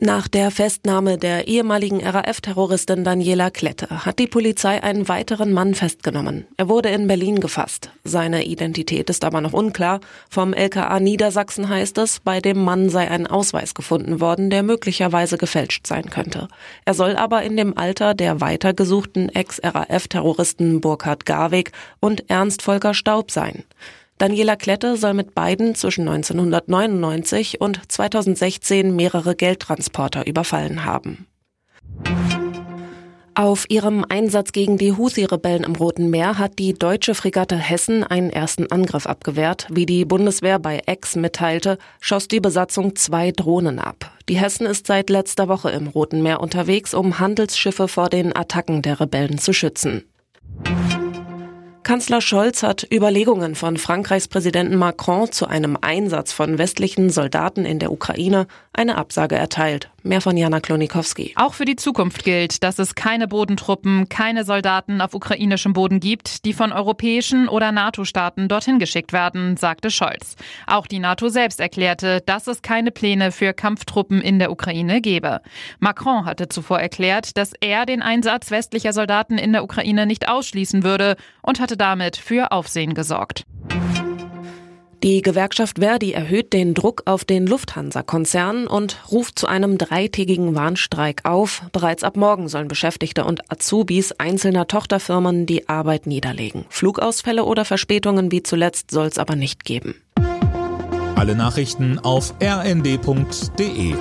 Nach der Festnahme der ehemaligen RAF-Terroristin Daniela Klette hat die Polizei einen weiteren Mann festgenommen. Er wurde in Berlin gefasst. Seine Identität ist aber noch unklar. Vom LKA Niedersachsen heißt es, bei dem Mann sei ein Ausweis gefunden worden, der möglicherweise gefälscht sein könnte. Er soll aber in dem Alter der weitergesuchten Ex-RAF-Terroristen Burkhard Garweg und Ernst Volker Staub sein. Daniela Klette soll mit beiden zwischen 1999 und 2016 mehrere Geldtransporter überfallen haben. Auf ihrem Einsatz gegen die Houthi-Rebellen im Roten Meer hat die deutsche Fregatte Hessen einen ersten Angriff abgewehrt. Wie die Bundeswehr bei Ex mitteilte, schoss die Besatzung zwei Drohnen ab. Die Hessen ist seit letzter Woche im Roten Meer unterwegs, um Handelsschiffe vor den Attacken der Rebellen zu schützen. Kanzler Scholz hat Überlegungen von Frankreichs Präsidenten Macron zu einem Einsatz von westlichen Soldaten in der Ukraine eine Absage erteilt. Mehr von Jana Klonikowski. Auch für die Zukunft gilt, dass es keine Bodentruppen, keine Soldaten auf ukrainischem Boden gibt, die von europäischen oder NATO-Staaten dorthin geschickt werden, sagte Scholz. Auch die NATO selbst erklärte, dass es keine Pläne für Kampftruppen in der Ukraine gebe. Macron hatte zuvor erklärt, dass er den Einsatz westlicher Soldaten in der Ukraine nicht ausschließen würde und hatte damit für Aufsehen gesorgt. Die Gewerkschaft Verdi erhöht den Druck auf den Lufthansa-Konzern und ruft zu einem dreitägigen Warnstreik auf. Bereits ab morgen sollen Beschäftigte und Azubis einzelner Tochterfirmen die Arbeit niederlegen. Flugausfälle oder Verspätungen wie zuletzt soll es aber nicht geben. Alle Nachrichten auf rnd.de